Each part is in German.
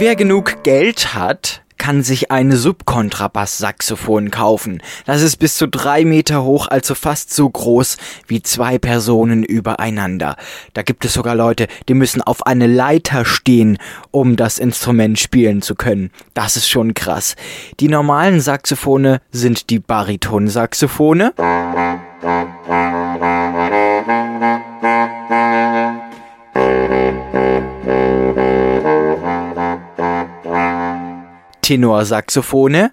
Wer genug Geld hat, kann sich ein Subkontrabass-Saxophon kaufen. Das ist bis zu drei Meter hoch, also fast so groß wie zwei Personen übereinander. Da gibt es sogar Leute, die müssen auf eine Leiter stehen, um das Instrument spielen zu können. Das ist schon krass. Die normalen Saxophone sind die Baritonsaxophone. Tenorsaxophone.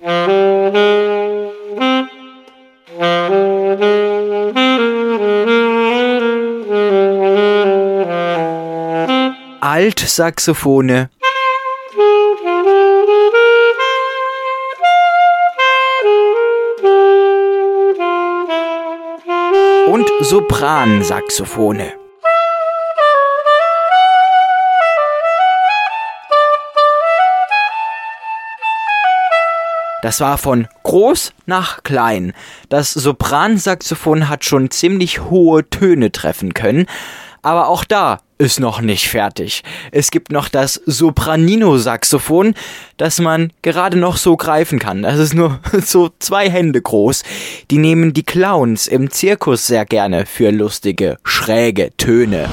Altsaxophone. Und Sopransaxophone. Das war von groß nach klein. Das Sopransaxophon hat schon ziemlich hohe Töne treffen können, aber auch da ist noch nicht fertig. Es gibt noch das Sopranino-Saxophon, das man gerade noch so greifen kann. Das ist nur so zwei Hände groß. Die nehmen die Clowns im Zirkus sehr gerne für lustige, schräge Töne.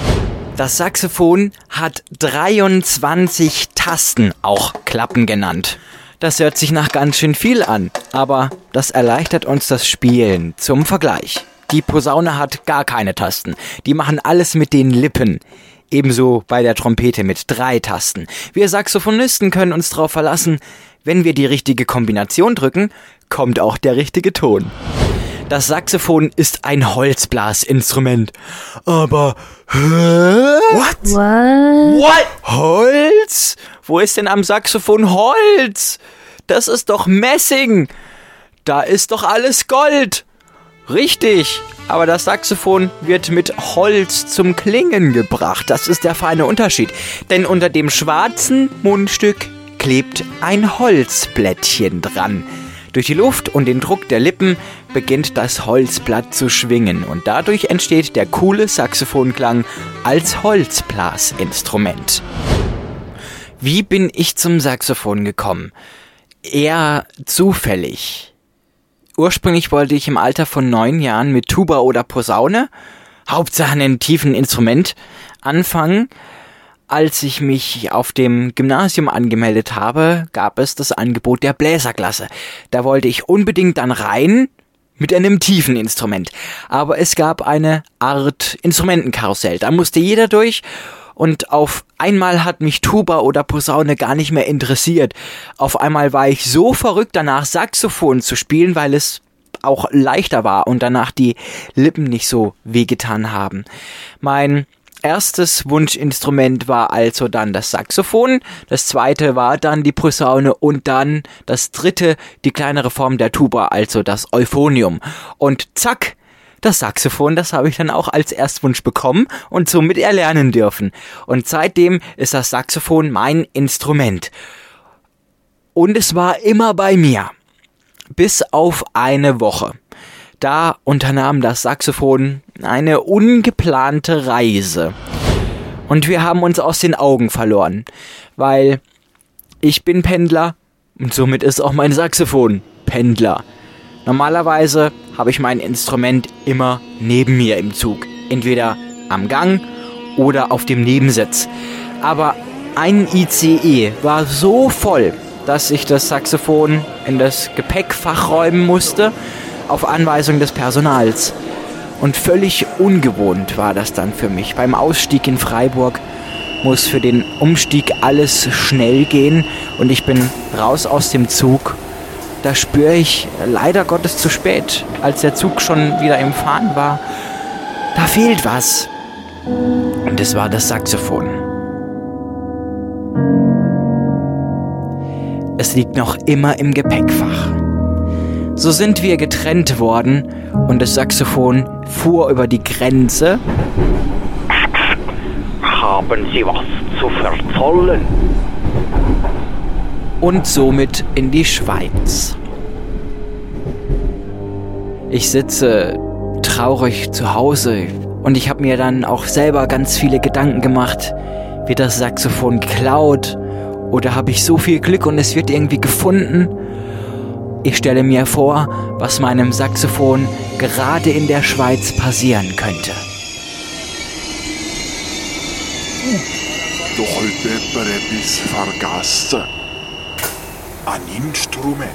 Das Saxophon hat 23 Tasten, auch Klappen genannt. Das hört sich nach ganz schön viel an, aber das erleichtert uns das Spielen. Zum Vergleich. Die Posaune hat gar keine Tasten. Die machen alles mit den Lippen. Ebenso bei der Trompete mit drei Tasten. Wir Saxophonisten können uns darauf verlassen, wenn wir die richtige Kombination drücken, kommt auch der richtige Ton. Das Saxophon ist ein Holzblasinstrument. Aber hä? What? What? What? Holz? Wo ist denn am Saxophon Holz? Das ist doch Messing. Da ist doch alles Gold. Richtig. Aber das Saxophon wird mit Holz zum Klingen gebracht. Das ist der feine Unterschied. Denn unter dem schwarzen Mundstück klebt ein Holzblättchen dran. Durch die Luft und den Druck der Lippen beginnt das Holzblatt zu schwingen und dadurch entsteht der coole Saxophonklang als Holzblasinstrument. Wie bin ich zum Saxophon gekommen? Eher zufällig. Ursprünglich wollte ich im Alter von neun Jahren mit Tuba oder Posaune, Hauptsache einem tiefen Instrument, anfangen als ich mich auf dem Gymnasium angemeldet habe, gab es das Angebot der Bläserklasse. Da wollte ich unbedingt dann rein mit einem tiefen Instrument. Aber es gab eine Art Instrumentenkarussell. Da musste jeder durch und auf einmal hat mich Tuba oder Posaune gar nicht mehr interessiert. Auf einmal war ich so verrückt danach Saxophon zu spielen, weil es auch leichter war und danach die Lippen nicht so wehgetan haben. Mein erstes Wunschinstrument war also dann das Saxophon, das zweite war dann die Posaune und dann das dritte die kleinere Form der Tuba, also das Euphonium. Und zack, das Saxophon, das habe ich dann auch als Erstwunsch bekommen und somit erlernen dürfen. Und seitdem ist das Saxophon mein Instrument. Und es war immer bei mir. Bis auf eine Woche. Da unternahm das Saxophon eine ungeplante Reise. Und wir haben uns aus den Augen verloren, weil ich bin Pendler und somit ist auch mein Saxophon Pendler. Normalerweise habe ich mein Instrument immer neben mir im Zug, entweder am Gang oder auf dem Nebensitz. Aber ein ICE war so voll, dass ich das Saxophon in das Gepäckfach räumen musste auf Anweisung des Personals. Und völlig ungewohnt war das dann für mich. Beim Ausstieg in Freiburg muss für den Umstieg alles schnell gehen und ich bin raus aus dem Zug. Da spüre ich leider Gottes zu spät, als der Zug schon wieder im Fahren war. Da fehlt was. Und es war das Saxophon. Es liegt noch immer im Gepäckfach. So sind wir getrennt worden und das Saxophon fuhr über die Grenze. Haben Sie was zu verzollen? Und somit in die Schweiz. Ich sitze traurig zu Hause und ich habe mir dann auch selber ganz viele Gedanken gemacht. Wird das Saxophon geklaut Oder habe ich so viel Glück und es wird irgendwie gefunden? Ich stelle mir vor, was meinem Saxophon gerade in der Schweiz passieren könnte. Da hat jemand etwas vergessen. Ein Instrument.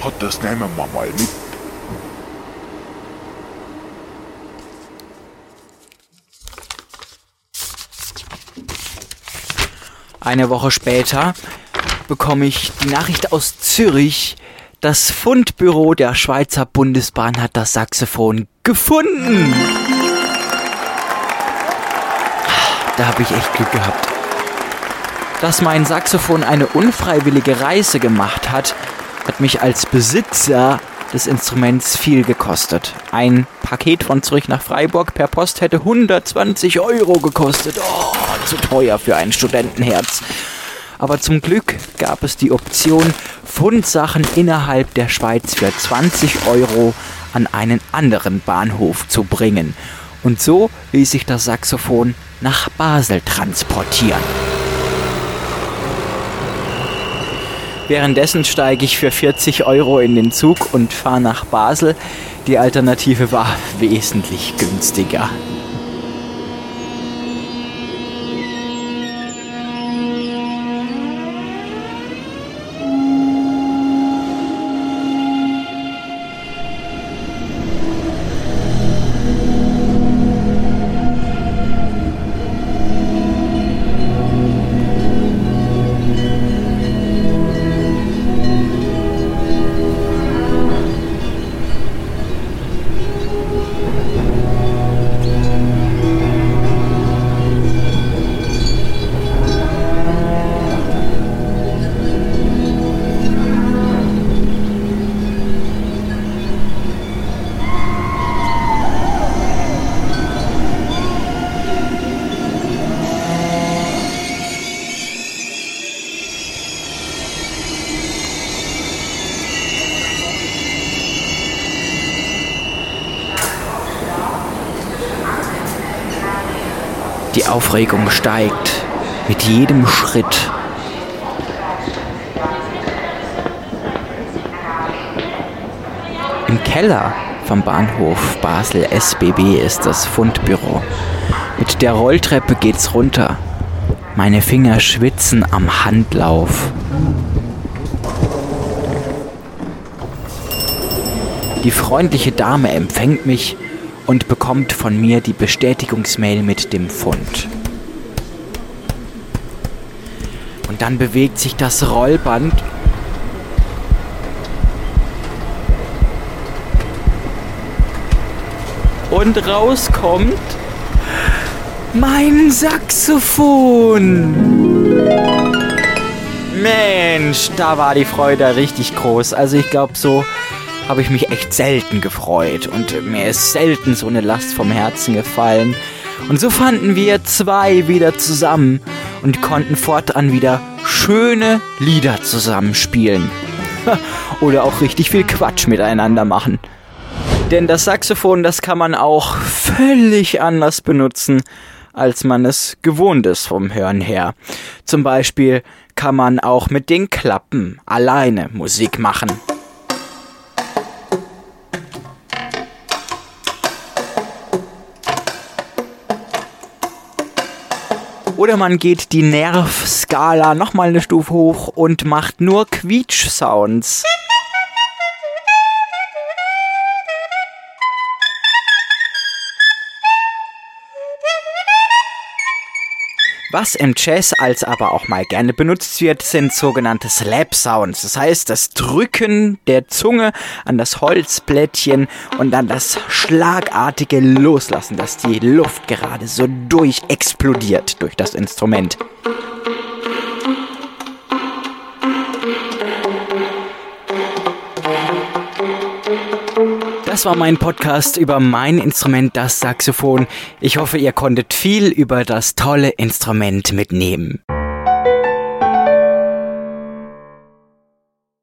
Hat das nehmen wir mal mit. Eine Woche später bekomme ich die Nachricht aus Zürich. Das Fundbüro der Schweizer Bundesbahn hat das Saxophon gefunden. Da habe ich echt Glück gehabt. Dass mein Saxophon eine unfreiwillige Reise gemacht hat, hat mich als Besitzer des Instruments viel gekostet. Ein Paket von Zürich nach Freiburg per Post hätte 120 Euro gekostet. Oh, zu teuer für ein Studentenherz. Aber zum Glück gab es die Option, Fundsachen innerhalb der Schweiz für 20 Euro an einen anderen Bahnhof zu bringen. Und so ließ sich das Saxophon nach Basel transportieren. Währenddessen steige ich für 40 Euro in den Zug und fahre nach Basel. Die Alternative war wesentlich günstiger. Die Aufregung steigt mit jedem Schritt. Im Keller vom Bahnhof Basel SBB ist das Fundbüro. Mit der Rolltreppe geht's runter. Meine Finger schwitzen am Handlauf. Die freundliche Dame empfängt mich und bekommt von mir die Bestätigungsmail mit dem Fund. Und dann bewegt sich das Rollband und rauskommt mein Saxophon. Mensch, da war die Freude richtig groß. Also ich glaube so habe ich mich echt selten gefreut und mir ist selten so eine Last vom Herzen gefallen. Und so fanden wir zwei wieder zusammen und konnten fortan wieder schöne Lieder zusammenspielen. Oder auch richtig viel Quatsch miteinander machen. Denn das Saxophon, das kann man auch völlig anders benutzen, als man es gewohnt ist vom Hören her. Zum Beispiel kann man auch mit den Klappen alleine Musik machen. Oder man geht die Nervskala nochmal eine Stufe hoch und macht nur Quietsch-Sounds. Was im Jazz als aber auch mal gerne benutzt wird, sind sogenannte Slap Sounds. Das heißt, das Drücken der Zunge an das Holzblättchen und dann das schlagartige Loslassen, dass die Luft gerade so durchexplodiert durch das Instrument. Das war mein Podcast über mein Instrument, das Saxophon. Ich hoffe, ihr konntet viel über das tolle Instrument mitnehmen.